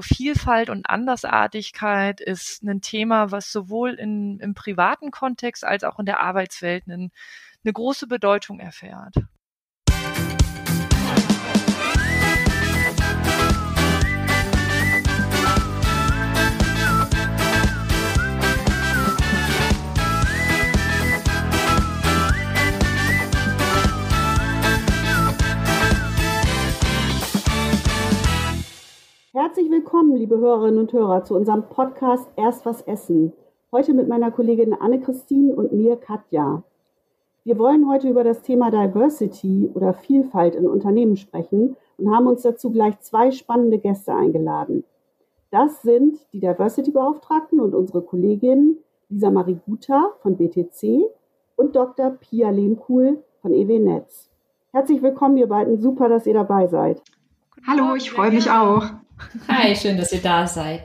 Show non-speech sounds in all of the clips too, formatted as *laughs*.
Vielfalt und Andersartigkeit ist ein Thema, was sowohl in, im privaten Kontext als auch in der Arbeitswelt eine, eine große Bedeutung erfährt. Herzlich willkommen, liebe Hörerinnen und Hörer, zu unserem Podcast Erst was essen. Heute mit meiner Kollegin Anne-Christine und mir, Katja. Wir wollen heute über das Thema Diversity oder Vielfalt in Unternehmen sprechen und haben uns dazu gleich zwei spannende Gäste eingeladen. Das sind die Diversity-Beauftragten und unsere Kollegin Lisa Marie Guter von BTC und Dr. Pia Lehmkuhl von EW Netz. Herzlich willkommen, ihr beiden. Super, dass ihr dabei seid. Hallo, ich freue mich auch. Hi, schön, dass ihr da seid.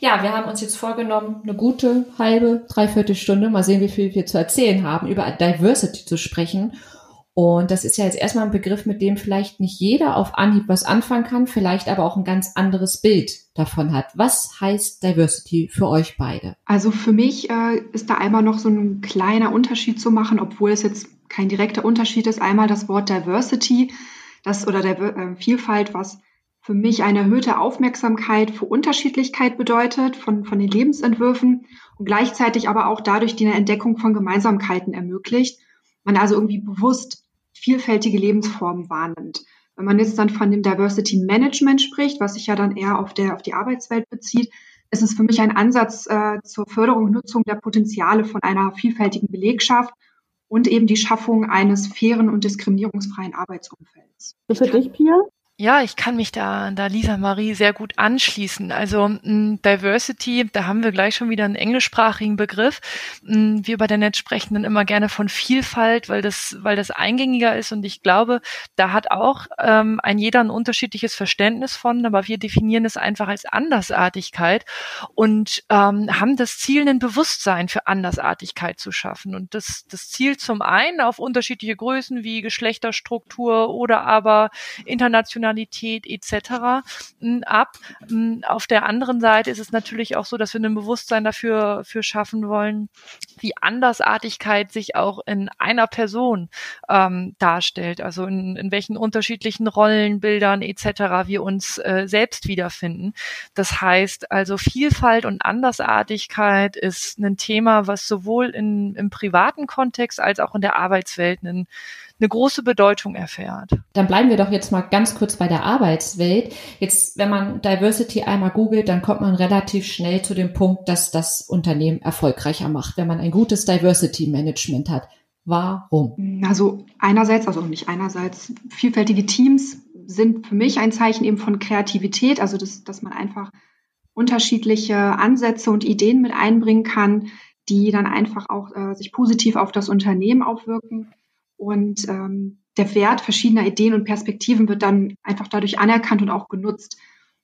Ja, wir haben uns jetzt vorgenommen, eine gute halbe, dreiviertel Stunde, mal sehen, wie viel wir zu erzählen haben, über Diversity zu sprechen. Und das ist ja jetzt erstmal ein Begriff, mit dem vielleicht nicht jeder auf Anhieb was anfangen kann, vielleicht aber auch ein ganz anderes Bild davon hat. Was heißt Diversity für euch beide? Also für mich äh, ist da einmal noch so ein kleiner Unterschied zu machen, obwohl es jetzt kein direkter Unterschied ist. Einmal das Wort Diversity, das oder der äh, Vielfalt, was für mich eine erhöhte Aufmerksamkeit für Unterschiedlichkeit bedeutet von, von den Lebensentwürfen und gleichzeitig aber auch dadurch die Entdeckung von Gemeinsamkeiten ermöglicht. Man also irgendwie bewusst vielfältige Lebensformen wahrnimmt. Wenn man jetzt dann von dem Diversity Management spricht, was sich ja dann eher auf, der, auf die Arbeitswelt bezieht, ist es für mich ein Ansatz äh, zur Förderung und Nutzung der Potenziale von einer vielfältigen Belegschaft und eben die Schaffung eines fairen und diskriminierungsfreien Arbeitsumfelds. Für dich, Pia? Ja, ich kann mich da, da Lisa Marie sehr gut anschließen. Also m, Diversity, da haben wir gleich schon wieder einen englischsprachigen Begriff. M, wir bei der Netz sprechen dann immer gerne von Vielfalt, weil das, weil das eingängiger ist und ich glaube, da hat auch ähm, ein jeder ein unterschiedliches Verständnis von, aber wir definieren es einfach als Andersartigkeit und ähm, haben das Ziel, ein Bewusstsein für Andersartigkeit zu schaffen. Und das, das Ziel zum einen auf unterschiedliche Größen wie Geschlechterstruktur oder aber international Kriminalität etc. ab. Auf der anderen Seite ist es natürlich auch so, dass wir ein Bewusstsein dafür für schaffen wollen, wie Andersartigkeit sich auch in einer Person ähm, darstellt, also in, in welchen unterschiedlichen Rollenbildern etc. wir uns äh, selbst wiederfinden. Das heißt also Vielfalt und Andersartigkeit ist ein Thema, was sowohl in, im privaten Kontext als auch in der Arbeitswelt einen eine große Bedeutung erfährt. Dann bleiben wir doch jetzt mal ganz kurz bei der Arbeitswelt. Jetzt, wenn man Diversity einmal googelt, dann kommt man relativ schnell zu dem Punkt, dass das Unternehmen erfolgreicher macht, wenn man ein gutes Diversity Management hat. Warum? Also einerseits, also nicht einerseits, vielfältige Teams sind für mich ein Zeichen eben von Kreativität, also das, dass man einfach unterschiedliche Ansätze und Ideen mit einbringen kann, die dann einfach auch äh, sich positiv auf das Unternehmen aufwirken. Und ähm, der Wert verschiedener Ideen und Perspektiven wird dann einfach dadurch anerkannt und auch genutzt.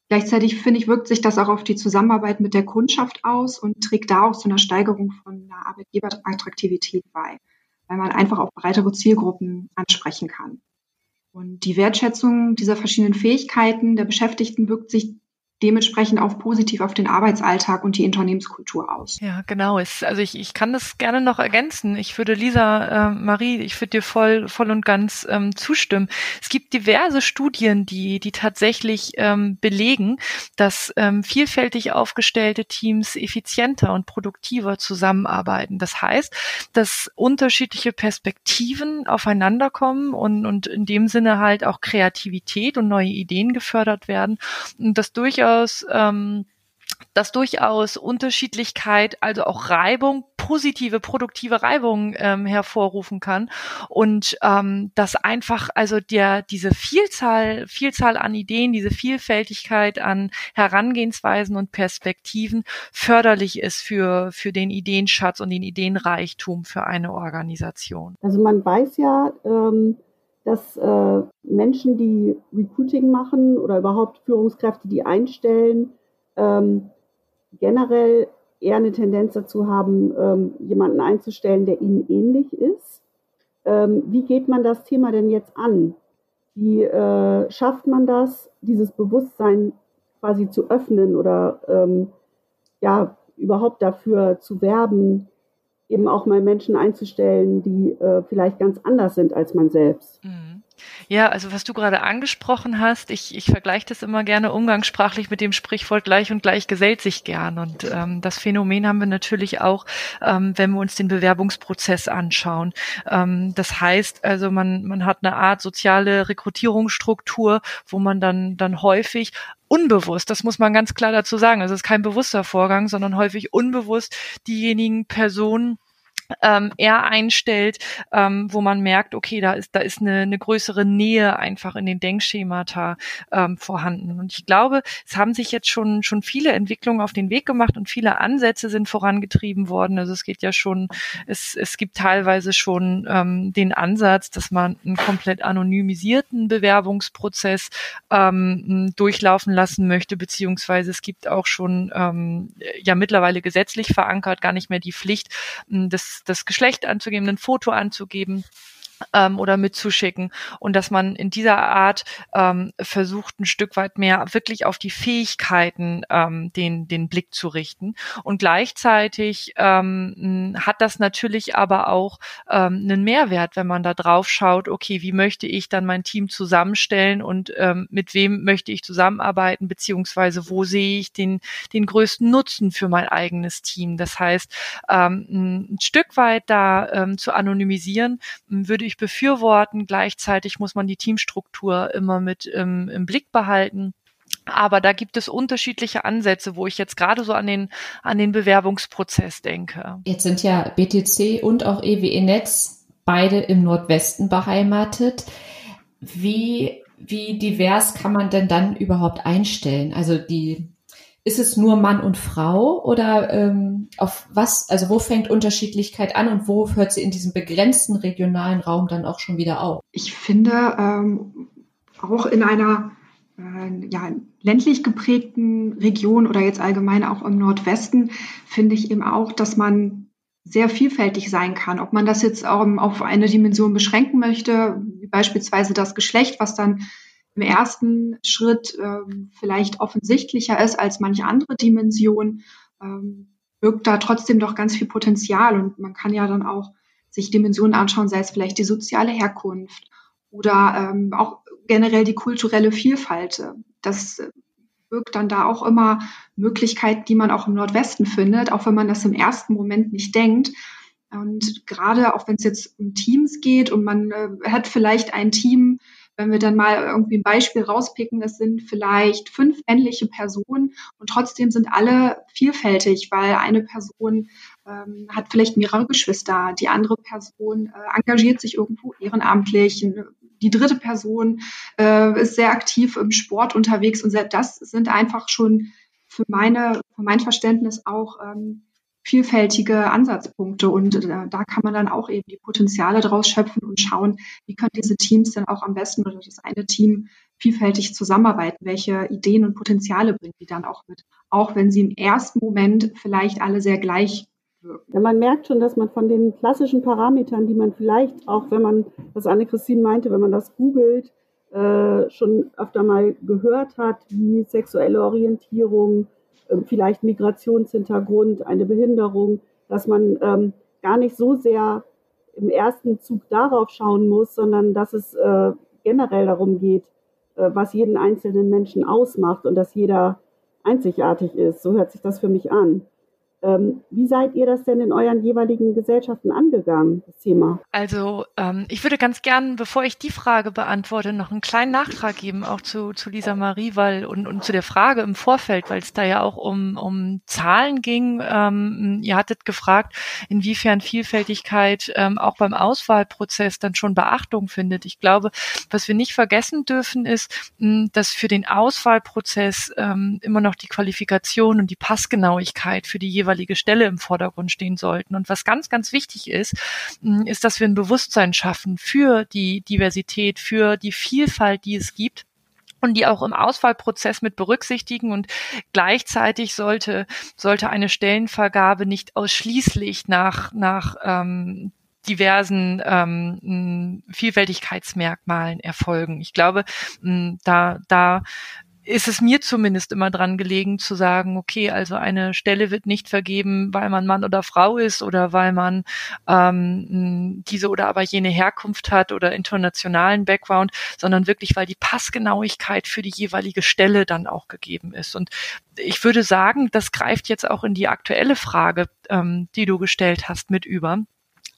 Gleichzeitig finde ich, wirkt sich das auch auf die Zusammenarbeit mit der Kundschaft aus und trägt da auch zu einer Steigerung von einer Arbeitgeberattraktivität bei, weil man einfach auch breitere Zielgruppen ansprechen kann. Und die Wertschätzung dieser verschiedenen Fähigkeiten der Beschäftigten wirkt sich dementsprechend auch positiv auf den Arbeitsalltag und die Unternehmenskultur aus. Ja, genau. Also ich, ich kann das gerne noch ergänzen. Ich würde Lisa, äh, Marie, ich würde dir voll, voll und ganz ähm, zustimmen. Es gibt diverse Studien, die, die tatsächlich ähm, belegen, dass ähm, vielfältig aufgestellte Teams effizienter und produktiver zusammenarbeiten. Das heißt, dass unterschiedliche Perspektiven aufeinanderkommen und, und in dem Sinne halt auch Kreativität und neue Ideen gefördert werden und das durchaus durchaus, ähm, dass durchaus Unterschiedlichkeit, also auch Reibung, positive, produktive Reibung ähm, hervorrufen kann und ähm, dass einfach also der diese Vielzahl, Vielzahl an Ideen, diese Vielfältigkeit an Herangehensweisen und Perspektiven förderlich ist für für den Ideenschatz und den Ideenreichtum für eine Organisation. Also man weiß ja, ähm, dass äh, Menschen, die Recruiting machen oder überhaupt Führungskräfte, die einstellen, ähm, generell eher eine Tendenz dazu haben, ähm, jemanden einzustellen, der ihnen ähnlich ist. Ähm, wie geht man das Thema denn jetzt an? Wie äh, schafft man das, dieses Bewusstsein quasi zu öffnen oder ähm, ja, überhaupt dafür zu werben, eben auch mal Menschen einzustellen, die äh, vielleicht ganz anders sind als man selbst. Mhm. Ja, also was du gerade angesprochen hast, ich, ich vergleiche das immer gerne umgangssprachlich mit dem Sprichwort gleich und gleich gesellt sich gern. Und ähm, das Phänomen haben wir natürlich auch, ähm, wenn wir uns den Bewerbungsprozess anschauen. Ähm, das heißt also, man, man hat eine Art soziale Rekrutierungsstruktur, wo man dann, dann häufig unbewusst, das muss man ganz klar dazu sagen, also es ist kein bewusster Vorgang, sondern häufig unbewusst diejenigen Personen ähm, eher einstellt, ähm, wo man merkt, okay, da ist da ist eine, eine größere Nähe einfach in den Denkschemata ähm, vorhanden. Und ich glaube, es haben sich jetzt schon schon viele Entwicklungen auf den Weg gemacht und viele Ansätze sind vorangetrieben worden. Also es geht ja schon, es es gibt teilweise schon ähm, den Ansatz, dass man einen komplett anonymisierten Bewerbungsprozess ähm, durchlaufen lassen möchte, beziehungsweise es gibt auch schon ähm, ja mittlerweile gesetzlich verankert gar nicht mehr die Pflicht des das, Geschlecht anzugeben, ein Foto anzugeben ähm, oder mitzuschicken und dass man in dieser Art ähm, versucht, ein Stück weit mehr wirklich auf die Fähigkeiten ähm, den, den Blick zu richten. Und gleichzeitig ähm, hat das natürlich aber auch ähm, einen Mehrwert, wenn man da drauf schaut, okay, wie möchte ich dann mein Team zusammenstellen und ähm, mit wem möchte ich zusammenarbeiten, beziehungsweise wo sehe ich den, den größten Nutzen für mein eigenes Team. Das heißt, ähm, ein Stück weit da ähm, zu anonymisieren, würde ich befürworten. Gleichzeitig muss man die Teamstruktur immer mit ähm, im Blick behalten. Aber da gibt es unterschiedliche Ansätze, wo ich jetzt gerade so an den, an den Bewerbungsprozess denke. Jetzt sind ja BTC und auch EWE Netz beide im Nordwesten beheimatet. Wie, wie divers kann man denn dann überhaupt einstellen? Also die ist es nur Mann und Frau oder ähm, auf was, also wo fängt Unterschiedlichkeit an und wo hört sie in diesem begrenzten regionalen Raum dann auch schon wieder auf? Ich finde, ähm, auch in einer äh, ja, ländlich geprägten Region oder jetzt allgemein auch im Nordwesten, finde ich eben auch, dass man sehr vielfältig sein kann. Ob man das jetzt auch auf eine Dimension beschränken möchte, wie beispielsweise das Geschlecht, was dann im ersten Schritt ähm, vielleicht offensichtlicher ist als manche andere Dimension, ähm, birgt da trotzdem doch ganz viel Potenzial. Und man kann ja dann auch sich Dimensionen anschauen, sei es vielleicht die soziale Herkunft oder ähm, auch generell die kulturelle Vielfalt. Das birgt dann da auch immer Möglichkeiten, die man auch im Nordwesten findet, auch wenn man das im ersten Moment nicht denkt. Und gerade auch wenn es jetzt um Teams geht und man äh, hat vielleicht ein Team, wenn wir dann mal irgendwie ein Beispiel rauspicken, das sind vielleicht fünf männliche Personen und trotzdem sind alle vielfältig, weil eine Person ähm, hat vielleicht mehrere Geschwister, die andere Person äh, engagiert sich irgendwo ehrenamtlich, die dritte Person äh, ist sehr aktiv im Sport unterwegs und das sind einfach schon für meine, für mein Verständnis auch ähm, vielfältige Ansatzpunkte und äh, da kann man dann auch eben die Potenziale daraus schöpfen und schauen, wie können diese Teams denn auch am besten oder das eine Team vielfältig zusammenarbeiten, welche Ideen und Potenziale bringen die dann auch mit, auch wenn sie im ersten Moment vielleicht alle sehr gleich wirken. Ja, man merkt schon, dass man von den klassischen Parametern, die man vielleicht auch, wenn man, was Anne-Christine meinte, wenn man das googelt, äh, schon öfter mal gehört hat, wie sexuelle Orientierung, vielleicht Migrationshintergrund, eine Behinderung, dass man ähm, gar nicht so sehr im ersten Zug darauf schauen muss, sondern dass es äh, generell darum geht, äh, was jeden einzelnen Menschen ausmacht und dass jeder einzigartig ist. So hört sich das für mich an. Ähm, wie seid ihr das denn in euren jeweiligen Gesellschaften angegangen, das Thema? Also ähm, ich würde ganz gern, bevor ich die Frage beantworte, noch einen kleinen Nachtrag geben, auch zu, zu Lisa Marie, weil und, und zu der Frage im Vorfeld, weil es da ja auch um, um Zahlen ging. Ähm, ihr hattet gefragt, inwiefern Vielfältigkeit ähm, auch beim Auswahlprozess dann schon Beachtung findet. Ich glaube, was wir nicht vergessen dürfen, ist, mh, dass für den Auswahlprozess ähm, immer noch die Qualifikation und die Passgenauigkeit für die jeweilige jeweilige Stelle im Vordergrund stehen sollten. Und was ganz, ganz wichtig ist, mm, ist, dass wir ein Bewusstsein schaffen für die Diversität, für die Vielfalt, die es gibt und die auch im Auswahlprozess mit berücksichtigen und gleichzeitig sollte sollte eine Stellenvergabe nicht ausschließlich nach nach ähm, diversen ähm, Vielfältigkeitsmerkmalen erfolgen. Ich glaube, da da ist es mir zumindest immer dran gelegen zu sagen, okay, also eine Stelle wird nicht vergeben, weil man Mann oder Frau ist oder weil man ähm, diese oder aber jene Herkunft hat oder internationalen Background, sondern wirklich, weil die Passgenauigkeit für die jeweilige Stelle dann auch gegeben ist. Und ich würde sagen, das greift jetzt auch in die aktuelle Frage, ähm, die du gestellt hast, mit über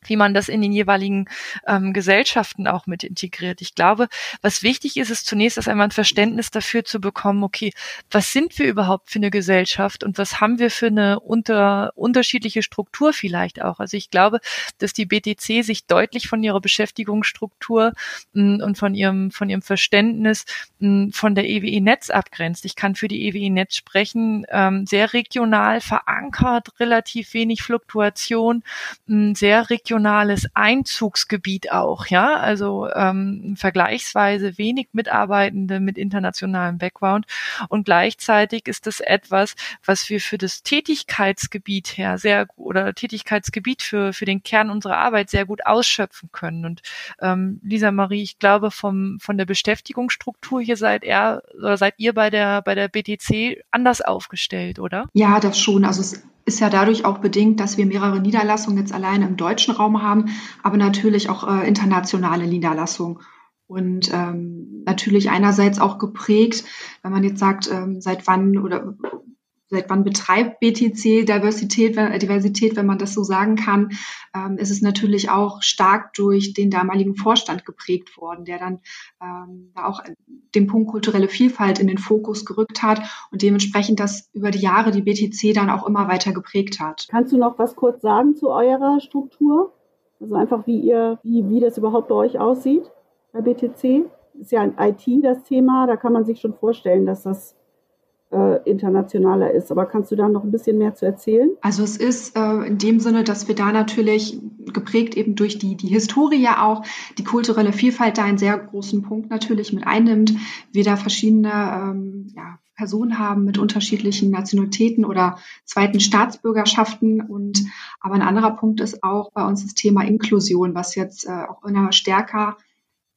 wie man das in den jeweiligen ähm, Gesellschaften auch mit integriert. Ich glaube, was wichtig ist, ist zunächst erst einmal ein Verständnis dafür zu bekommen, okay, was sind wir überhaupt für eine Gesellschaft und was haben wir für eine unter, unterschiedliche Struktur vielleicht auch. Also ich glaube, dass die BTC sich deutlich von ihrer Beschäftigungsstruktur mh, mm, und von ihrem, von ihrem Verständnis mh, mm, von der EWE Netz abgrenzt. Ich kann für die EWE Netz sprechen, ähm, sehr regional verankert, relativ wenig Fluktuation, mh, mm, sehr regional regionales Einzugsgebiet auch, ja, also ähm, vergleichsweise wenig Mitarbeitende mit internationalem Background und gleichzeitig ist es etwas, was wir für das Tätigkeitsgebiet her sehr oder Tätigkeitsgebiet für für den Kern unserer Arbeit sehr gut ausschöpfen können und ähm, Lisa Marie, ich glaube vom von der Beschäftigungsstruktur hier seid er oder seid ihr bei der bei der BTC anders aufgestellt, oder? Ja, das schon. Also es ist ja dadurch auch bedingt, dass wir mehrere Niederlassungen jetzt allein im deutschen Raum haben, aber natürlich auch äh, internationale Niederlassungen. Und ähm, natürlich einerseits auch geprägt, wenn man jetzt sagt, ähm, seit wann oder seit wann betreibt BTC Diversität, Diversität, wenn man das so sagen kann, ähm, ist es natürlich auch stark durch den damaligen Vorstand geprägt worden, der dann ähm, auch den Punkt kulturelle Vielfalt in den Fokus gerückt hat und dementsprechend das über die Jahre die BTC dann auch immer weiter geprägt hat. Kannst du noch was kurz sagen zu eurer Struktur? Also einfach, wie ihr, wie, wie das überhaupt bei euch aussieht bei BTC? Ist ja ein IT das Thema, da kann man sich schon vorstellen, dass das äh, internationaler ist. Aber kannst du da noch ein bisschen mehr zu erzählen? Also es ist äh, in dem Sinne, dass wir da natürlich geprägt eben durch die, die Historie auch, die kulturelle Vielfalt da einen sehr großen Punkt natürlich mit einnimmt. Wir da verschiedene ähm, ja, Personen haben mit unterschiedlichen Nationalitäten oder zweiten Staatsbürgerschaften. Und aber ein anderer Punkt ist auch bei uns das Thema Inklusion, was jetzt äh, auch immer stärker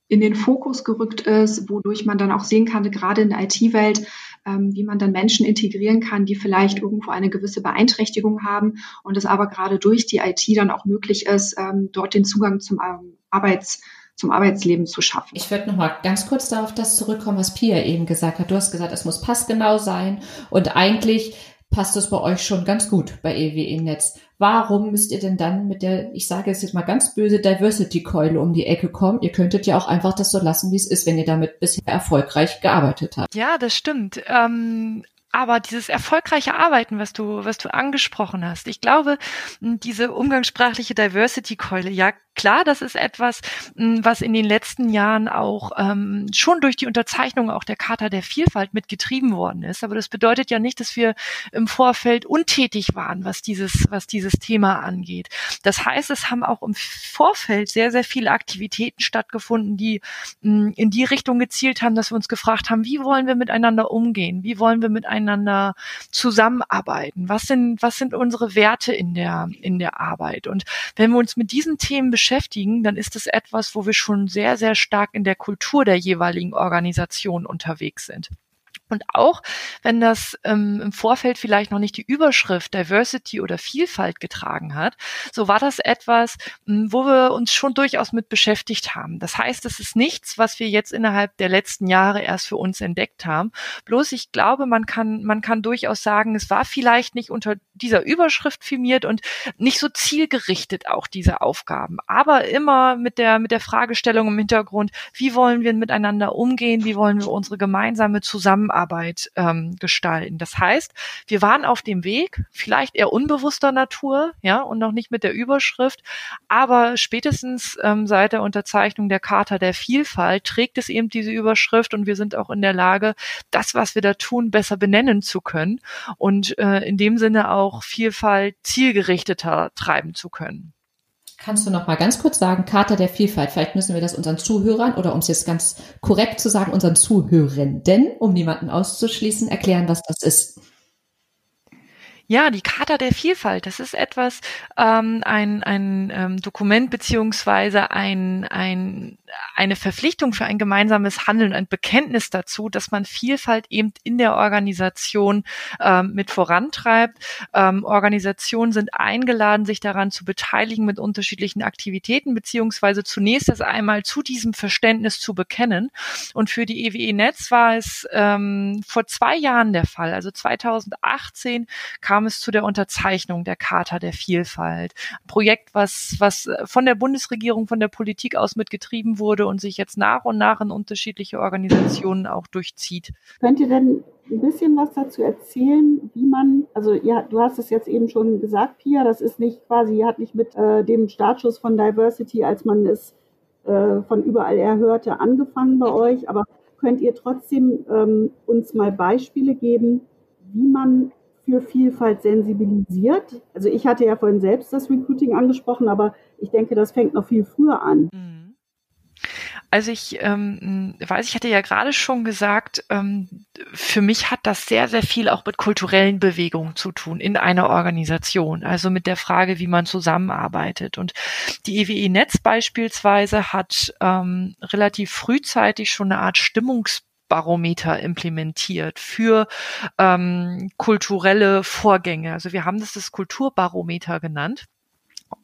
in den Fokus gerückt ist, wodurch man dann auch sehen kann, gerade in der IT-Welt, ähm, wie man dann Menschen integrieren kann, die vielleicht irgendwo eine gewisse Beeinträchtigung haben und es aber gerade durch die IT dann auch möglich ist, ähm, dort den Zugang zum ähm, Arbeits zum Arbeitsleben zu schaffen. Ich würde noch mal ganz kurz darauf das zurückkommen, was Pia eben gesagt hat. Du hast gesagt, es muss passgenau sein und eigentlich passt es bei euch schon ganz gut bei EWE Netz. Warum müsst ihr denn dann mit der, ich sage es jetzt mal ganz böse, Diversity-Keule um die Ecke kommen? Ihr könntet ja auch einfach das so lassen, wie es ist, wenn ihr damit bisher erfolgreich gearbeitet habt. Ja, das stimmt. Ähm, aber dieses erfolgreiche Arbeiten, was du, was du angesprochen hast, ich glaube, diese umgangssprachliche Diversity-Keule, ja klar, das ist etwas, was in den letzten Jahren auch ähm, schon durch die Unterzeichnung auch der Charta der Vielfalt mitgetrieben worden ist. Aber das bedeutet ja nicht, dass wir im Vorfeld untätig waren, was dieses, was dieses Thema angeht. Das heißt, es haben auch im Vorfeld sehr, sehr viele Aktivitäten stattgefunden, die mh, in die Richtung gezielt haben, dass wir uns gefragt haben, wie wollen wir miteinander umgehen? Wie wollen wir miteinander zusammenarbeiten? Was sind, was sind unsere Werte in der, in der Arbeit? Und wenn wir uns mit diesen Themen dann ist es etwas, wo wir schon sehr, sehr stark in der Kultur der jeweiligen Organisation unterwegs sind. Und auch wenn das ähm, im Vorfeld vielleicht noch nicht die Überschrift Diversity oder Vielfalt getragen hat, so war das etwas, hm, wo wir uns schon durchaus mit beschäftigt haben. Das heißt, es ist nichts, was wir jetzt innerhalb der letzten Jahre erst für uns entdeckt haben. Bloß ich glaube, man kann, man kann durchaus sagen, es war vielleicht nicht unter dieser Überschrift firmiert und nicht so zielgerichtet auch diese Aufgaben, aber immer mit der, mit der Fragestellung im Hintergrund, wie wollen wir miteinander umgehen, wie wollen wir unsere gemeinsame Zusammenarbeit Zusammenarbeit ähm, gestalten. Das heißt, wir waren auf dem Weg, vielleicht eher unbewusster Natur, ja, und noch nicht mit der Überschrift, aber spätestens ähm, seit der Unterzeichnung der Charta der Vielfalt trägt es eben diese Überschrift und wir sind auch in der Lage, das, was wir da tun, besser benennen zu können und äh, in dem Sinne auch Vielfalt zielgerichteter treiben zu können. Kannst du noch mal ganz kurz sagen, Charta der Vielfalt, vielleicht müssen wir das unseren Zuhörern oder um es jetzt ganz korrekt zu sagen, unseren Zuhörenden, um niemanden auszuschließen, erklären, was das ist. Ja, die Charta der Vielfalt, das ist etwas, ähm, ein, ein ähm, Dokument beziehungsweise ein, ein, eine Verpflichtung für ein gemeinsames Handeln, ein Bekenntnis dazu, dass man Vielfalt eben in der Organisation ähm, mit vorantreibt. Ähm, Organisationen sind eingeladen, sich daran zu beteiligen mit unterschiedlichen Aktivitäten, beziehungsweise zunächst das einmal zu diesem Verständnis zu bekennen. Und für die EWE Netz war es ähm, vor zwei Jahren der Fall. Also 2018 kam es zu der Unterzeichnung der Charta der Vielfalt. Ein Projekt, was, was von der Bundesregierung, von der Politik aus mitgetrieben wurde und sich jetzt nach und nach in unterschiedliche Organisationen auch durchzieht. Könnt ihr denn ein bisschen was dazu erzählen, wie man, also ja, du hast es jetzt eben schon gesagt, Pia, das ist nicht quasi, hat nicht mit äh, dem Startschuss von Diversity, als man es äh, von überall her hörte, angefangen bei euch, aber könnt ihr trotzdem ähm, uns mal Beispiele geben, wie man für Vielfalt sensibilisiert? Also ich hatte ja vorhin selbst das Recruiting angesprochen, aber ich denke, das fängt noch viel früher an. Mhm. Also ich ähm, weiß, ich hatte ja gerade schon gesagt, ähm, für mich hat das sehr, sehr viel auch mit kulturellen Bewegungen zu tun in einer Organisation. Also mit der Frage, wie man zusammenarbeitet. Und die EWE Netz beispielsweise hat ähm, relativ frühzeitig schon eine Art Stimmungs Barometer implementiert für ähm, kulturelle Vorgänge. Also wir haben das das Kulturbarometer genannt.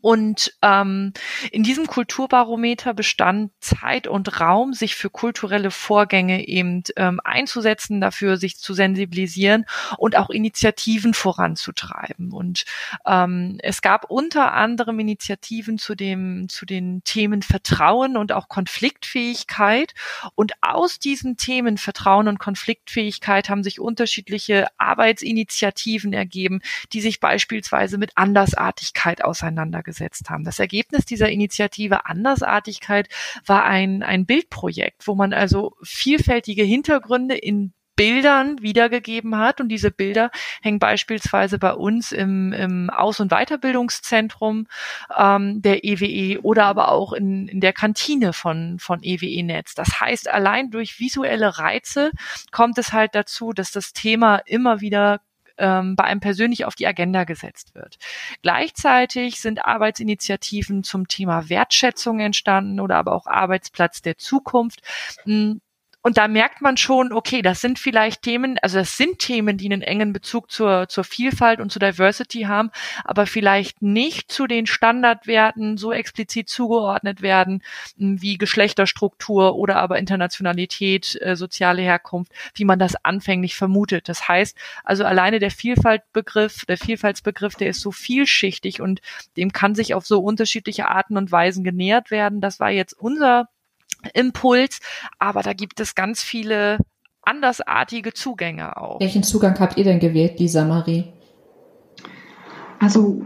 Und ähm, in diesem Kulturbarometer bestand Zeit und Raum, sich für kulturelle Vorgänge eben ähm, einzusetzen, dafür sich zu sensibilisieren und auch Initiativen voranzutreiben. Und ähm, es gab unter anderem Initiativen zu dem zu den Themen Vertrauen und auch Konfliktfähigkeit. Und aus diesen Themen Vertrauen und Konfliktfähigkeit haben sich unterschiedliche Arbeitsinitiativen ergeben, die sich beispielsweise mit Andersartigkeit auseinander auseinandergesetzt haben. Das Ergebnis dieser Initiative Andersartigkeit war ein, ein Bildprojekt, wo man also vielfältige Hintergründe in Bildern wiedergegeben hat. Und diese Bilder hängen beispielsweise bei uns im, im Aus- und Weiterbildungszentrum ähm, der EWE e oder aber auch in, in der Kantine von, von EWE Netz. Das heißt, allein durch visuelle Reize kommt es halt dazu, dass das Thema immer wieder ähm, bei einem persönlich auf die Agenda gesetzt wird. Gleichzeitig sind Arbeitsinitiativen zum Thema Wertschätzung entstanden oder aber auch Arbeitsplatz der Zukunft. Hm, und da merkt man schon, okay, das sind vielleicht Themen, also das sind Themen, die einen engen Bezug zur, zur Vielfalt und zur Diversity haben, aber vielleicht nicht zu den Standardwerten so explizit zugeordnet werden, hm, wie Geschlechterstruktur oder aber Internationalität, äh, soziale Herkunft, wie man das anfänglich vermutet. Das heißt, also alleine der Vielfaltbegriff, der Vielfaltsbegriff, der ist so vielschichtig und dem kann sich auf so unterschiedliche Arten und Weisen genähert werden. Das war jetzt unser Impuls, aber da gibt es ganz viele andersartige Zugänge auch. Welchen Zugang habt ihr denn gewählt, Lisa Marie? Also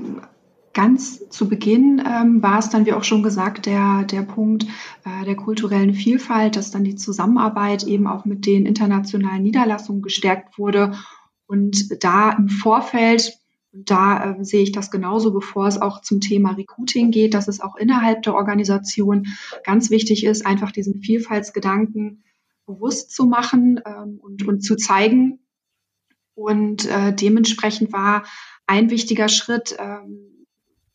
ganz zu Beginn ähm, war es dann, wie auch schon gesagt, der, der Punkt äh, der kulturellen Vielfalt, dass dann die Zusammenarbeit eben auch mit den internationalen Niederlassungen gestärkt wurde. Und da im Vorfeld und da äh, sehe ich das genauso, bevor es auch zum Thema Recruiting geht, dass es auch innerhalb der Organisation ganz wichtig ist, einfach diesen Vielfaltsgedanken bewusst zu machen ähm, und, und zu zeigen. Und äh, dementsprechend war ein wichtiger Schritt, ähm,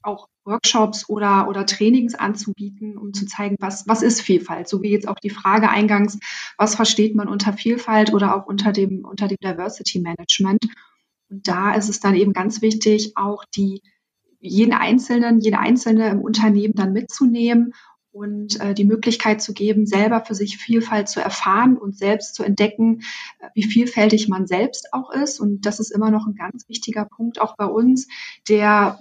auch Workshops oder, oder Trainings anzubieten, um zu zeigen, was, was ist Vielfalt? So wie jetzt auch die Frage eingangs, was versteht man unter Vielfalt oder auch unter dem, unter dem Diversity Management? Und da ist es dann eben ganz wichtig, auch die jeden Einzelnen, jede Einzelne im Unternehmen dann mitzunehmen und äh, die Möglichkeit zu geben, selber für sich Vielfalt zu erfahren und selbst zu entdecken, äh, wie vielfältig man selbst auch ist. Und das ist immer noch ein ganz wichtiger Punkt auch bei uns, der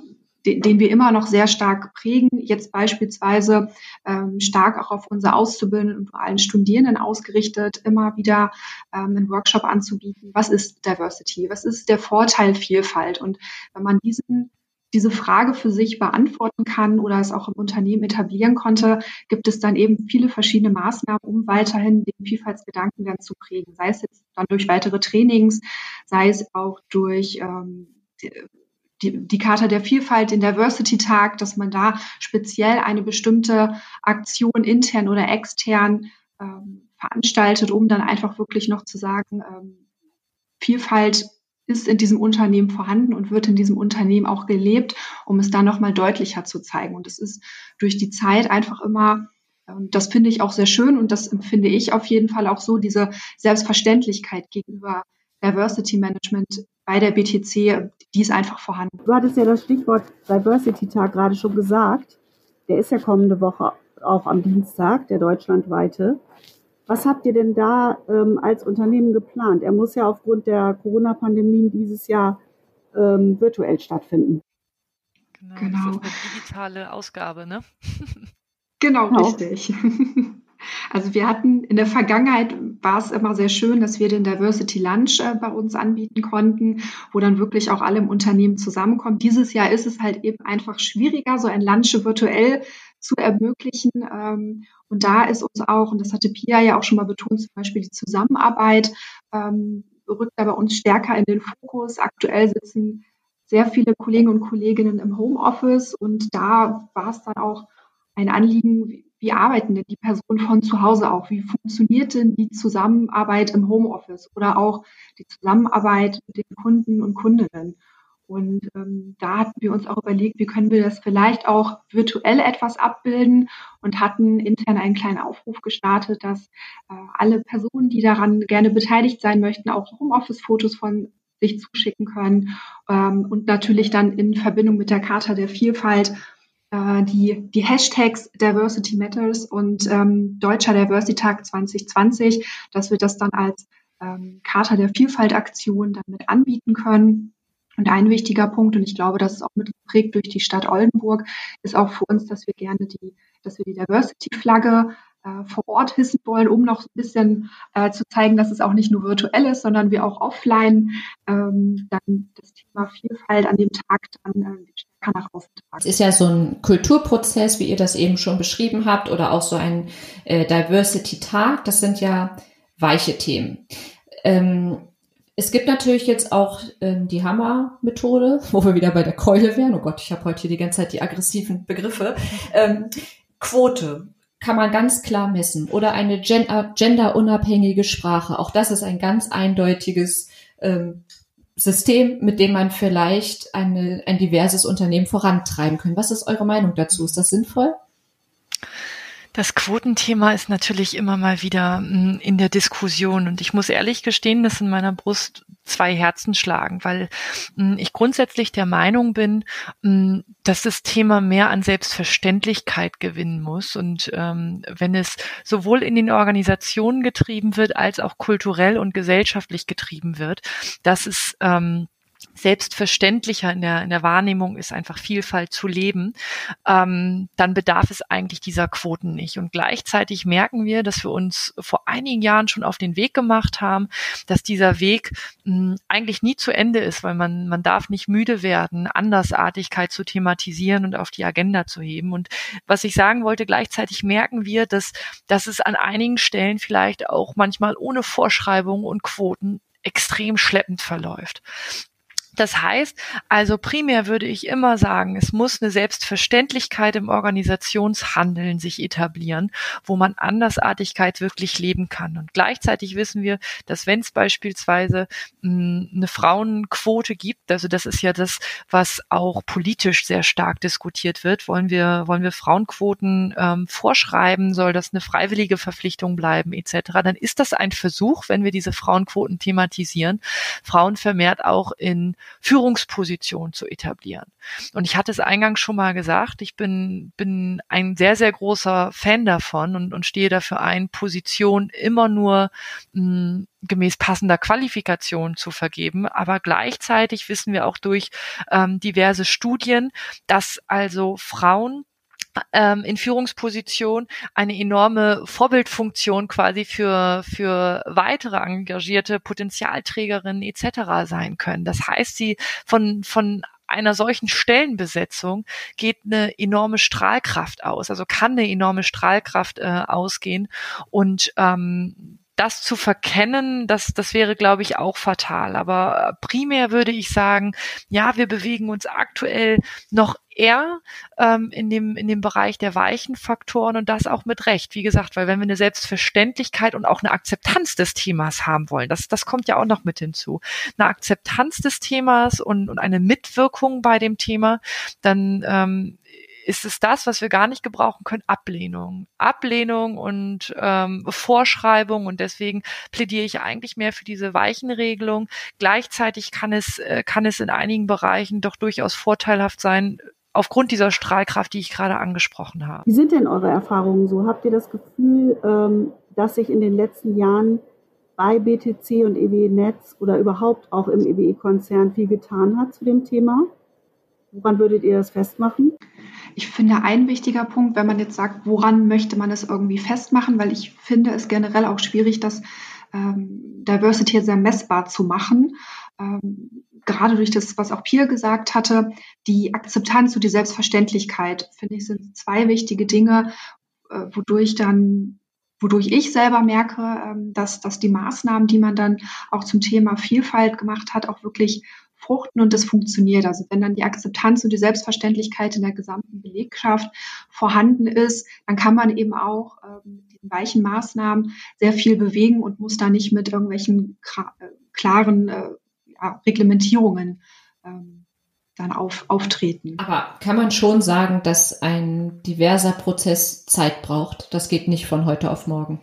den, den wir immer noch sehr stark prägen, jetzt beispielsweise ähm, stark auch auf unsere Auszubildenden und vor allem Studierenden ausgerichtet, immer wieder ähm, einen Workshop anzubieten. Was ist Diversity? Was ist der Vorteil Vielfalt? Und wenn man diesen diese Frage für sich beantworten kann oder es auch im Unternehmen etablieren konnte, gibt es dann eben viele verschiedene Maßnahmen, um weiterhin den Vielfaltsgedanken dann zu prägen. Sei es jetzt dann durch weitere Trainings, sei es auch durch ähm, die, die Charta der Vielfalt, den Diversity-Tag, dass man da speziell eine bestimmte Aktion intern oder extern ähm, veranstaltet, um dann einfach wirklich noch zu sagen, ähm, Vielfalt ist in diesem Unternehmen vorhanden und wird in diesem Unternehmen auch gelebt, um es dann nochmal deutlicher zu zeigen. Und es ist durch die Zeit einfach immer Und das finde ich auch sehr schön und das empfinde ich auf jeden Fall auch so, diese Selbstverständlichkeit gegenüber Diversity Management bei der BTC, die ist einfach vorhanden. Du hattest ja das Stichwort Diversity Tag gerade schon gesagt. Der ist ja kommende Woche auch am Dienstag, der deutschlandweite. Was habt ihr denn da ähm, als Unternehmen geplant? Er muss ja aufgrund der Corona-Pandemie dieses Jahr ähm, virtuell stattfinden. Genau, genau. Das ist eine digitale Ausgabe, ne? genau, genau, richtig. *laughs* Also wir hatten in der Vergangenheit war es immer sehr schön, dass wir den Diversity Lunch äh, bei uns anbieten konnten, wo dann wirklich auch alle im Unternehmen zusammenkommen. Dieses Jahr ist es halt eben einfach schwieriger, so ein Lunch virtuell zu ermöglichen. Ähm, und da ist uns auch, und das hatte Pia ja auch schon mal betont, zum Beispiel die Zusammenarbeit ähm, rückt da bei uns stärker in den Fokus. Aktuell sitzen sehr viele Kollegen und Kolleginnen im Homeoffice und da war es dann auch ein Anliegen, wie arbeiten denn die Personen von zu Hause auch? Wie funktioniert denn die Zusammenarbeit im Homeoffice oder auch die Zusammenarbeit mit den Kunden und Kundinnen? Und ähm, da hatten wir uns auch überlegt, wie können wir das vielleicht auch virtuell etwas abbilden und hatten intern einen kleinen Aufruf gestartet, dass äh, alle Personen, die daran gerne beteiligt sein möchten, auch Homeoffice-Fotos von sich zuschicken können ähm, und natürlich dann in Verbindung mit der Charta der Vielfalt äh, die, die Hashtags Diversity Matters und ähm, Deutscher Diversity Tag 2020, dass wir das dann als ähm, Charta der Vielfalt Aktion dann mit anbieten können. Und ein wichtiger Punkt, und ich glaube, das ist auch mitgeprägt durch die Stadt Oldenburg, ist auch für uns, dass wir gerne die, dass wir die Diversity-Flagge äh, vor Ort hissen wollen, um noch ein bisschen äh, zu zeigen, dass es auch nicht nur virtuell ist, sondern wir auch offline ähm, dann das Thema Vielfalt an dem Tag dann äh, stärker nach außen tragen. Es ist ja so ein Kulturprozess, wie ihr das eben schon beschrieben habt, oder auch so ein äh, Diversity-Tag. Das sind ja weiche Themen. Ähm, es gibt natürlich jetzt auch ähm, die Hammer-Methode, *laughs* wo wir wieder bei der Keule wären. Oh Gott, ich habe heute hier die ganze Zeit die aggressiven Begriffe. Ähm, Quote kann man ganz klar messen. Oder eine gen genderunabhängige Sprache. Auch das ist ein ganz eindeutiges ähm, System, mit dem man vielleicht eine, ein diverses Unternehmen vorantreiben kann. Was ist eure Meinung dazu? Ist das sinnvoll? Das Quotenthema ist natürlich immer mal wieder hm, in der Diskussion. Und ich muss ehrlich gestehen, dass in meiner Brust zwei Herzen schlagen, weil hm, ich grundsätzlich der Meinung bin, hm, dass das Thema mehr an Selbstverständlichkeit gewinnen muss. Und ähm, wenn es sowohl in den Organisationen getrieben wird als auch kulturell und gesellschaftlich getrieben wird, dass es ähm, selbstverständlicher in der, in der Wahrnehmung ist, einfach Vielfalt zu leben, ähm, dann bedarf es eigentlich dieser Quoten nicht. Und gleichzeitig merken wir, dass wir uns vor einigen Jahren schon auf den Weg gemacht haben, dass dieser Weg mh, eigentlich nie zu Ende ist, weil man, man darf nicht müde werden, Andersartigkeit zu thematisieren und auf die Agenda zu heben. Und was ich sagen wollte, gleichzeitig merken wir, dass, dass es an einigen Stellen vielleicht auch manchmal ohne Vorschreibungen und Quoten extrem schleppend verläuft. Das heißt, also primär würde ich immer sagen, es muss eine Selbstverständlichkeit im Organisationshandeln sich etablieren, wo man Andersartigkeit wirklich leben kann. Und gleichzeitig wissen wir, dass wenn es beispielsweise hm, eine Frauenquote gibt, also das ist ja das, was auch politisch sehr stark diskutiert wird, wollen wir, wollen wir Frauenquoten ähm, vorschreiben, soll das eine freiwillige Verpflichtung bleiben, etc., dann ist das ein Versuch, wenn wir diese Frauenquoten thematisieren, Frauen vermehrt auch in Führungsposition zu etablieren. Und ich hatte es eingangs schon mal gesagt, ich bin, bin ein sehr, sehr großer Fan davon und, und stehe dafür ein, Position immer nur mh, hm, gemäß passender Qualifikation zu vergeben. Aber gleichzeitig wissen wir auch durch ähm, diverse Studien, dass also Frauen ähm, in Führungsposition eine enorme Vorbildfunktion quasi für, für weitere engagierte Potenzialträgerinnen etc. sein können. Das heißt, sie von, von einer solchen Stellenbesetzung geht eine enorme Strahlkraft aus, also kann eine enorme Strahlkraft äh, ausgehen und ähm, das zu verkennen, das, das wäre, glaube ich, auch fatal. Aber primär würde ich sagen, ja, wir bewegen uns aktuell noch eher ähm, in, dem, in dem Bereich der weichen Faktoren und das auch mit Recht. Wie gesagt, weil wenn wir eine Selbstverständlichkeit und auch eine Akzeptanz des Themas haben wollen, das, das kommt ja auch noch mit hinzu, eine Akzeptanz des Themas und, und eine Mitwirkung bei dem Thema, dann ähm, ist es das, was wir gar nicht gebrauchen können? Ablehnung. Ablehnung und ähm, Vorschreibung und deswegen plädiere ich eigentlich mehr für diese weichen Regelungen. Gleichzeitig kann es, äh, kann es in einigen Bereichen doch durchaus vorteilhaft sein, aufgrund dieser Strahlkraft, die ich gerade angesprochen habe. Wie sind denn eure Erfahrungen so? Habt ihr das Gefühl, ähm, dass sich in den letzten Jahren bei BTC und EWE Netz oder überhaupt auch im EWE-Konzern viel getan hat zu dem Thema? Woran würdet ihr das festmachen? Ich finde ein wichtiger Punkt, wenn man jetzt sagt, woran möchte man es irgendwie festmachen, weil ich finde es generell auch schwierig, das ähm, Diversity sehr messbar zu machen. Ähm, gerade durch das, was auch Pia gesagt hatte, die Akzeptanz und die Selbstverständlichkeit, finde ich, sind zwei wichtige Dinge, äh, wodurch dann wodurch ich selber merke, ähm, dass, dass die Maßnahmen, die man dann auch zum Thema Vielfalt gemacht hat, auch wirklich fruchten und das funktioniert. Also wenn dann die Akzeptanz und die Selbstverständlichkeit in der gesamten Belegschaft vorhanden ist, dann kann man eben auch ähm, diesen weichen Maßnahmen sehr viel bewegen und muss da nicht mit irgendwelchen äh, klaren äh, ja, Reglementierungen ähm, dann auf, auftreten. Aber kann man schon sagen, dass ein diverser Prozess Zeit braucht? Das geht nicht von heute auf morgen.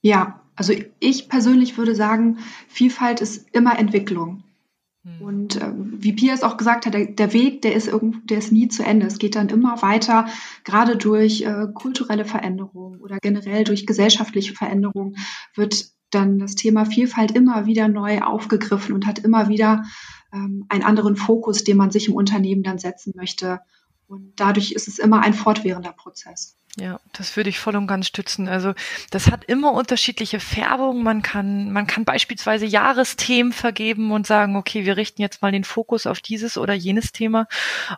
Ja, also ich persönlich würde sagen, Vielfalt ist immer Entwicklung. Hm. Und äh, wie Pia es auch gesagt hat, der, der, Weg, der ist irgendwo, der ist nie zu Ende. Es geht dann immer weiter, gerade durch äh, kulturelle Veränderungen oder generell durch gesellschaftliche Veränderungen wird dann das Thema Vielfalt immer wieder neu aufgegriffen und hat immer wieder ähm, einen anderen Fokus, den man sich im Unternehmen dann setzen möchte. Und dadurch ist es immer ein fortwährender Prozess. Ja, das würde ich voll und ganz stützen. Also das hat immer unterschiedliche Färbungen. Man kann, man kann beispielsweise Jahresthemen vergeben und sagen, okay, wir richten jetzt mal den Fokus auf dieses oder jenes Thema.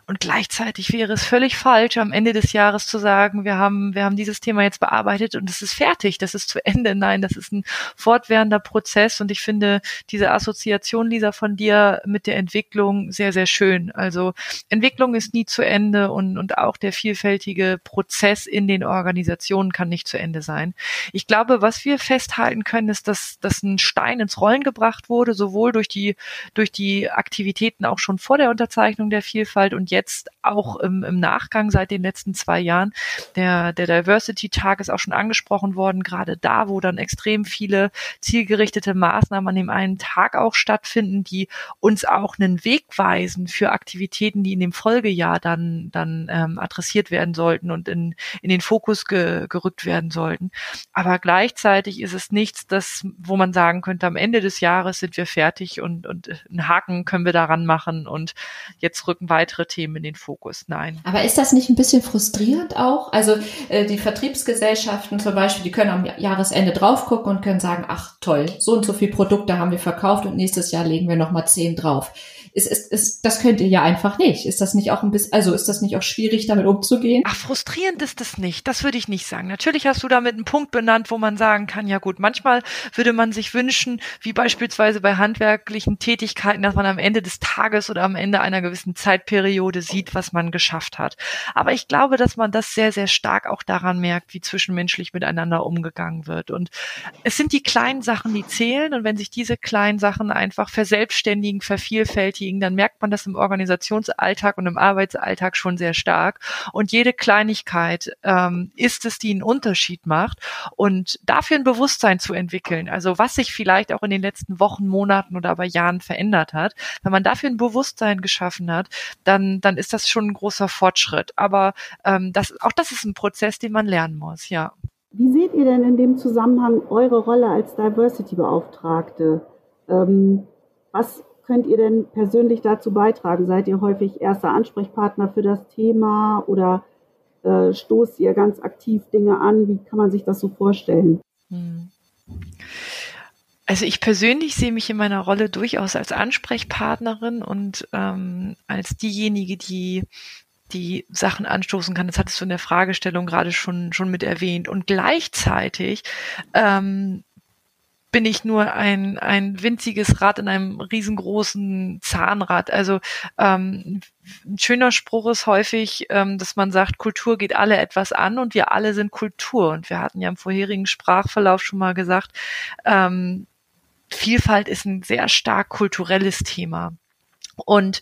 Und gleichzeitig wäre es völlig falsch, am Ende des Jahres zu sagen, wir haben, wir haben dieses Thema jetzt bearbeitet und es ist fertig, das ist zu Ende. *laughs* Nein, das ist ein fortwährender Prozess und ich finde diese Assoziation, Lisa, von dir mit der Entwicklung sehr, sehr schön. Also Entwicklung ist nie zu Ende und, und auch der vielfältige Prozess in den Organisationen kann nicht zu Ende sein. Ich glaube, was wir festhalten können, ist, dass, dass ein Stein ins Rollen gebracht wurde, sowohl durch die, durch die Aktivitäten auch schon vor der Unterzeichnung der Vielfalt und jetzt auch im, im Nachgang seit den letzten zwei Jahren. Der, der Diversity-Tag ist auch schon angesprochen worden, gerade da, wo dann extrem viele zielgerichtete Maßnahmen an dem einen Tag auch stattfinden, die uns auch einen Weg weisen für Aktivitäten, die in dem Folgejahr dann, dann ähm, adressiert werden sollten und in, in den Fokus ge, gerückt werden sollten. Aber gleichzeitig ist es nichts, das, wo man sagen könnte, am Ende des Jahres sind wir fertig und, und einen Haken können wir daran machen und jetzt rücken weitere Themen in den Fokus. Nein. Aber ist das nicht ein bisschen frustrierend auch? Also äh, die Vertriebsgesellschaften zum Beispiel, die können am Jahresende drauf gucken und können sagen, ach toll, so und so viele Produkte haben wir verkauft und nächstes Jahr legen wir nochmal zehn drauf ist, ist, ist, das könnt ihr ja einfach nicht. Ist das nicht auch ein bisschen, also ist das nicht auch schwierig, damit umzugehen? Ach, frustrierend ist das nicht. Das würde ich nicht sagen. Natürlich hast du damit einen Punkt benannt, wo man sagen kann, ja gut, manchmal würde man sich wünschen, wie beispielsweise bei handwerklichen Tätigkeiten, dass man am Ende des Tages oder am Ende einer gewissen Zeitperiode sieht, was man geschafft hat. Aber ich glaube, dass man das sehr, sehr stark auch daran merkt, wie zwischenmenschlich miteinander umgegangen wird. Und es sind die kleinen Sachen, die zählen. Und wenn sich diese kleinen Sachen einfach verselbstständigen, vervielfältigen, dann merkt man das im Organisationsalltag und im Arbeitsalltag schon sehr stark. Und jede Kleinigkeit ähm, ist es, die einen Unterschied macht. Und dafür ein Bewusstsein zu entwickeln, also was sich vielleicht auch in den letzten Wochen, Monaten oder aber Jahren verändert hat, wenn man dafür ein Bewusstsein geschaffen hat, dann, dann ist das schon ein großer Fortschritt. Aber ähm, das, auch das ist ein Prozess, den man lernen muss, ja. Wie seht ihr denn in dem Zusammenhang eure Rolle als Diversity-Beauftragte? Ähm, was könnt ihr denn persönlich dazu beitragen? Seid ihr häufig erster Ansprechpartner für das Thema oder äh, stoßt ihr ganz aktiv Dinge an? Wie kann man sich das so vorstellen? Hm. Also ich persönlich sehe mich in meiner Rolle durchaus als Ansprechpartnerin und ähm, als diejenige, die die Sachen anstoßen kann. Das hattest du in der Fragestellung gerade schon schon mit erwähnt. Und gleichzeitig ähm, bin ich nur ein, ein winziges Rad in einem riesengroßen Zahnrad. Also ähm, ein schöner Spruch ist häufig, ähm, dass man sagt, Kultur geht alle etwas an und wir alle sind Kultur. Und wir hatten ja im vorherigen Sprachverlauf schon mal gesagt, ähm, Vielfalt ist ein sehr stark kulturelles Thema. Und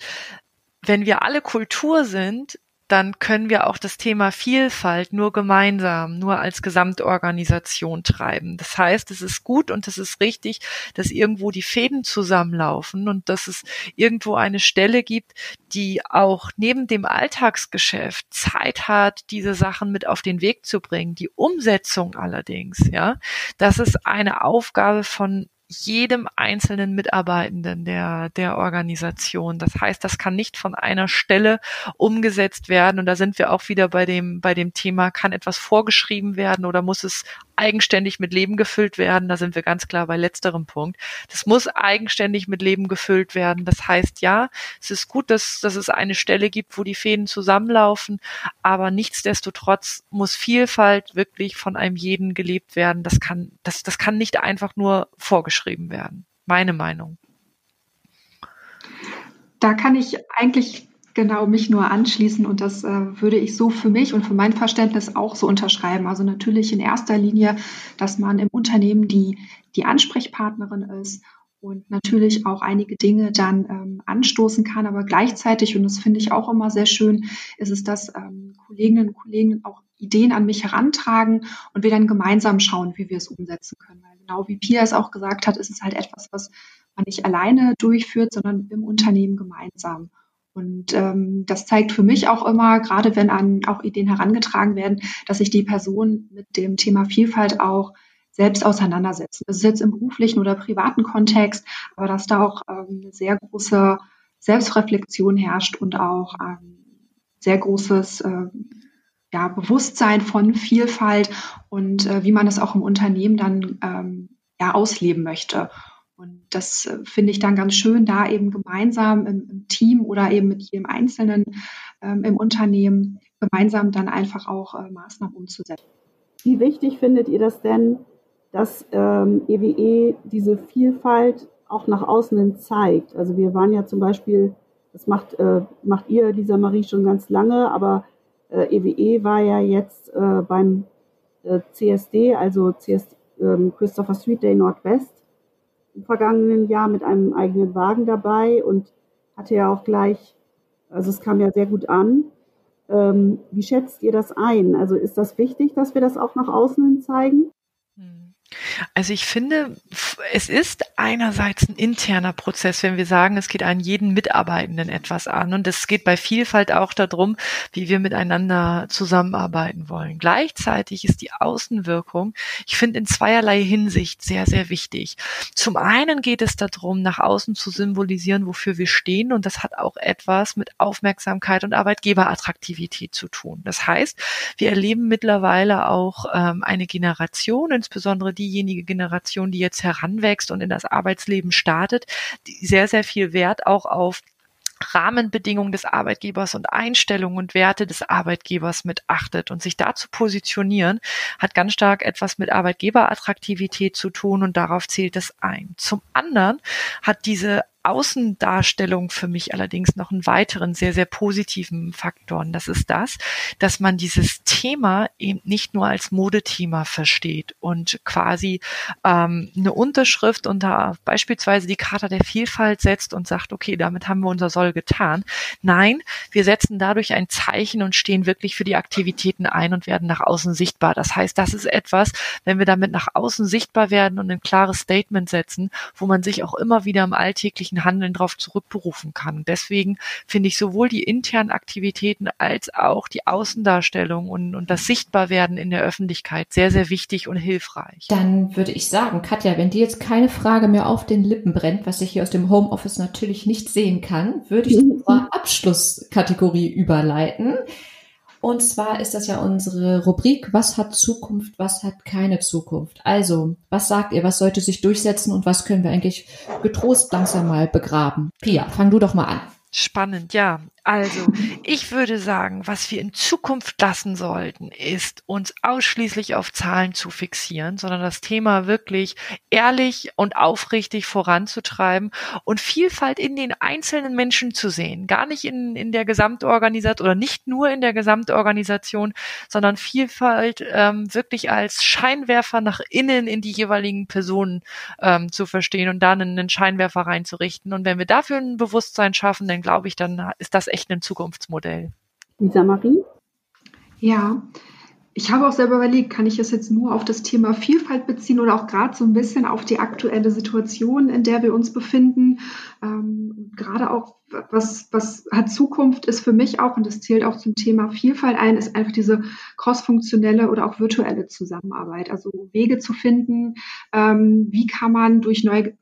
wenn wir alle Kultur sind, dann können wir auch das Thema Vielfalt nur gemeinsam, nur als Gesamtorganisation treiben. Das heißt, es ist gut und es ist richtig, dass irgendwo die Fäden zusammenlaufen und dass es irgendwo eine Stelle gibt, die auch neben dem Alltagsgeschäft Zeit hat, diese Sachen mit auf den Weg zu bringen. Die Umsetzung allerdings, ja, das ist eine Aufgabe von jedem einzelnen Mitarbeitenden der, der Organisation. Das heißt, das kann nicht von einer Stelle umgesetzt werden. Und da sind wir auch wieder bei dem, bei dem Thema, kann etwas vorgeschrieben werden oder muss es eigenständig mit Leben gefüllt werden. Da sind wir ganz klar bei letzterem Punkt. Das muss eigenständig mit Leben gefüllt werden. Das heißt, ja, es ist gut, dass, dass es eine Stelle gibt, wo die Fäden zusammenlaufen, aber nichtsdestotrotz muss Vielfalt wirklich von einem jeden gelebt werden. Das kann, das, das kann nicht einfach nur vorgeschrieben werden. Meine Meinung. Da kann ich eigentlich genau mich nur anschließen und das äh, würde ich so für mich und für mein Verständnis auch so unterschreiben. Also natürlich in erster Linie, dass man im Unternehmen die, die Ansprechpartnerin ist und natürlich auch einige Dinge dann ähm, anstoßen kann, aber gleichzeitig, und das finde ich auch immer sehr schön, ist es, dass ähm, Kolleginnen und Kollegen auch Ideen an mich herantragen und wir dann gemeinsam schauen, wie wir es umsetzen können. Weil genau wie Pia es auch gesagt hat, ist es halt etwas, was man nicht alleine durchführt, sondern im Unternehmen gemeinsam. Und ähm, das zeigt für mich auch immer, gerade wenn an auch Ideen herangetragen werden, dass sich die Person mit dem Thema Vielfalt auch selbst auseinandersetzt. Das ist jetzt im beruflichen oder privaten Kontext, aber dass da auch ähm, eine sehr große Selbstreflexion herrscht und auch ähm, sehr großes äh, ja, Bewusstsein von Vielfalt und äh, wie man das auch im Unternehmen dann ähm, ja, ausleben möchte. Und das äh, finde ich dann ganz schön, da eben gemeinsam im, im Team oder eben mit jedem Einzelnen ähm, im Unternehmen gemeinsam dann einfach auch äh, Maßnahmen umzusetzen. Wie wichtig findet ihr das denn, dass ähm, EWE diese Vielfalt auch nach außen hin zeigt? Also wir waren ja zum Beispiel, das macht, äh, macht ihr, Lisa Marie, schon ganz lange, aber äh, EWE war ja jetzt äh, beim äh, CSD, also CSD, ähm, Christopher Street Day Nordwest im vergangenen Jahr mit einem eigenen Wagen dabei und hatte ja auch gleich, also es kam ja sehr gut an. Ähm, wie schätzt ihr das ein? Also ist das wichtig, dass wir das auch nach außen hin zeigen? Also ich finde, es ist einerseits ein interner Prozess, wenn wir sagen, es geht an jeden Mitarbeitenden etwas an. Und es geht bei Vielfalt auch darum, wie wir miteinander zusammenarbeiten wollen. Gleichzeitig ist die Außenwirkung, ich finde, in zweierlei Hinsicht sehr, sehr wichtig. Zum einen geht es darum, nach außen zu symbolisieren, wofür wir stehen. Und das hat auch etwas mit Aufmerksamkeit und Arbeitgeberattraktivität zu tun. Das heißt, wir erleben mittlerweile auch ähm, eine Generation, insbesondere diejenige Generation, die jetzt heranwächst und in das Arbeitsleben startet, die sehr, sehr viel Wert auch auf Rahmenbedingungen des Arbeitgebers und Einstellungen und Werte des Arbeitgebers mit achtet und sich da zu positionieren, hat ganz stark etwas mit Arbeitgeberattraktivität zu tun und darauf zählt es ein. Zum anderen hat diese Außendarstellung für mich allerdings noch einen weiteren sehr, sehr positiven Faktor. Und das ist das, dass man dieses Thema eben nicht nur als Modethema versteht und quasi ähm, eine Unterschrift unter beispielsweise die Charta der Vielfalt setzt und sagt, okay, damit haben wir unser Soll getan. Nein, wir setzen dadurch ein Zeichen und stehen wirklich für die Aktivitäten ein und werden nach außen sichtbar. Das heißt, das ist etwas, wenn wir damit nach außen sichtbar werden und ein klares Statement setzen, wo man sich auch immer wieder im alltäglichen täglichen Handeln darauf zurückberufen kann. Deswegen finde ich sowohl die internen Aktivitäten als auch die Außendarstellung und, und das Sichtbarwerden in der Öffentlichkeit sehr, sehr wichtig und hilfreich. Dann würde ich sagen, Katja, wenn dir jetzt keine Frage mehr auf den Lippen brennt, was ich hier aus dem Homeoffice natürlich nicht sehen kann, würde ich *laughs* zur Abschlusskategorie überleiten. Und zwar ist das ja unsere Rubrik, was hat Zukunft, was hat keine Zukunft. Also, was sagt ihr, was sollte sich durchsetzen und was können wir eigentlich getrost langsam mal begraben? Pia, fang du doch mal an. Spannend, ja. Also, ich würde sagen, was wir in Zukunft lassen sollten, ist uns ausschließlich auf Zahlen zu fixieren, sondern das Thema wirklich ehrlich und aufrichtig voranzutreiben und Vielfalt in den einzelnen Menschen zu sehen. Gar nicht in, in der Gesamtorganisation oder nicht nur in der Gesamtorganisation, sondern Vielfalt ähm, wirklich als Scheinwerfer nach innen in die jeweiligen Personen ähm, zu verstehen und dann einen Scheinwerfer reinzurichten. Und wenn wir dafür ein Bewusstsein schaffen, dann glaube ich, dann ist das echt echt ein Zukunftsmodell. Lisa Marie? Ja, ich habe auch selber überlegt, kann ich es jetzt nur auf das Thema Vielfalt beziehen oder auch gerade so ein bisschen auf die aktuelle Situation, in der wir uns befinden. Ähm, gerade auch, was, was hat Zukunft ist für mich auch, und das zählt auch zum Thema Vielfalt ein, ist einfach diese crossfunktionelle oder auch virtuelle Zusammenarbeit. Also Wege zu finden, ähm, wie kann man durch neue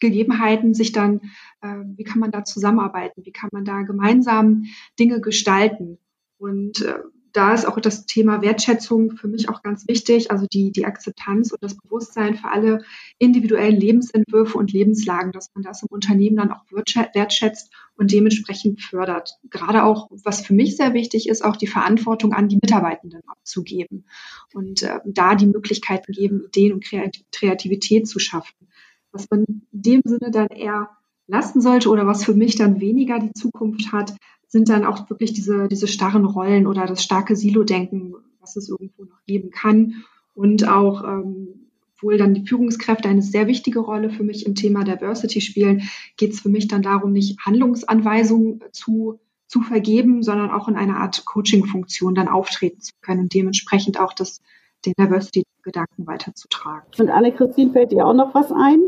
Gegebenheiten sich dann, äh, wie kann man da zusammenarbeiten, wie kann man da gemeinsam Dinge gestalten. Und äh, da ist auch das Thema Wertschätzung für mich auch ganz wichtig, also die, die Akzeptanz und das Bewusstsein für alle individuellen Lebensentwürfe und Lebenslagen, dass man das im Unternehmen dann auch wertschätzt und dementsprechend fördert. Gerade auch, was für mich sehr wichtig ist, auch die Verantwortung an die Mitarbeitenden abzugeben und äh, da die Möglichkeiten geben, Ideen und Kreativität zu schaffen. Was man in dem Sinne dann eher lassen sollte oder was für mich dann weniger die Zukunft hat, sind dann auch wirklich diese, diese starren Rollen oder das starke Silo-Denken, was es irgendwo noch geben kann. Und auch, ähm, obwohl dann die Führungskräfte eine sehr wichtige Rolle für mich im Thema Diversity spielen, geht es für mich dann darum, nicht Handlungsanweisungen zu, zu vergeben, sondern auch in einer Art Coaching-Funktion dann auftreten zu können und dementsprechend auch das, den Diversity-Gedanken weiterzutragen. Und Anne-Christine, fällt dir auch noch was ein?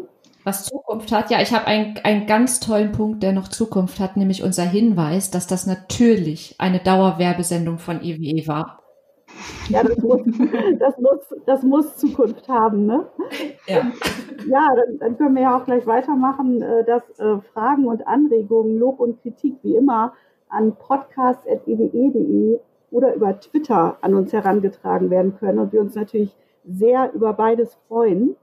Was Zukunft hat, ja, ich habe einen, einen ganz tollen Punkt, der noch Zukunft hat, nämlich unser Hinweis, dass das natürlich eine Dauerwerbesendung von EWE e war. Ja, das muss, das muss, das muss Zukunft haben, ne? Ja. Ja, dann, dann können wir ja auch gleich weitermachen, äh, dass äh, Fragen und Anregungen, Lob und Kritik wie immer an podcast.ewe.de oder über Twitter an uns herangetragen werden können und wir uns natürlich sehr über beides freuen.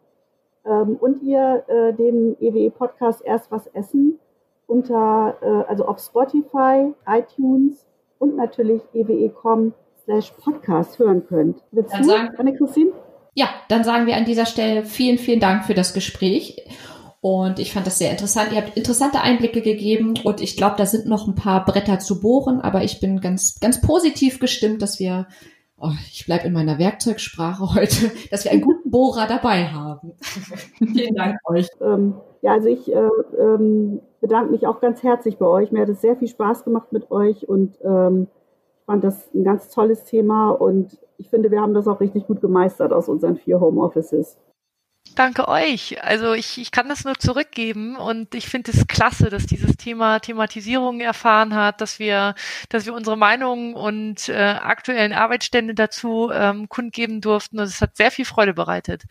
Ähm, und ihr äh, den EWE-Podcast Erst was essen unter, äh, also auf Spotify, iTunes und natürlich ewe.com slash podcast hören könnt. Willst dann du, Anne-Christine? Ja, dann sagen wir an dieser Stelle vielen, vielen Dank für das Gespräch. Und ich fand das sehr interessant. Ihr habt interessante Einblicke gegeben und ich glaube, da sind noch ein paar Bretter zu bohren, aber ich bin ganz, ganz positiv gestimmt, dass wir oh, ich bleibe in meiner Werkzeugsprache *laughs* heute, dass wir einen guten Bohrer dabei haben. *laughs* Vielen Dank euch. Ähm, ja, also ich äh, ähm, bedanke mich auch ganz herzlich bei euch. Mir hat es sehr viel Spaß gemacht mit euch und ähm, fand das ein ganz tolles Thema und ich finde, wir haben das auch richtig gut gemeistert aus unseren vier Homeoffices. Danke euch. Also ich, ich kann das nur zurückgeben und ich finde es klasse, dass dieses Thema Thematisierung erfahren hat, dass wir, dass wir unsere Meinungen und äh, aktuellen Arbeitsstände dazu ähm, kundgeben durften und es hat sehr viel Freude bereitet.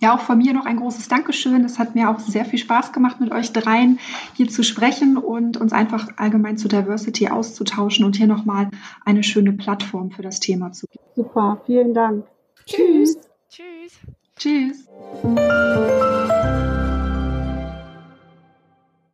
Ja, auch von mir noch ein großes Dankeschön. Es hat mir auch sehr viel Spaß gemacht, mit euch dreien hier zu sprechen und uns einfach allgemein zu Diversity auszutauschen und hier nochmal eine schöne Plattform für das Thema zu geben. Super, vielen Dank. Tschüss. Tschüss. Tschüss.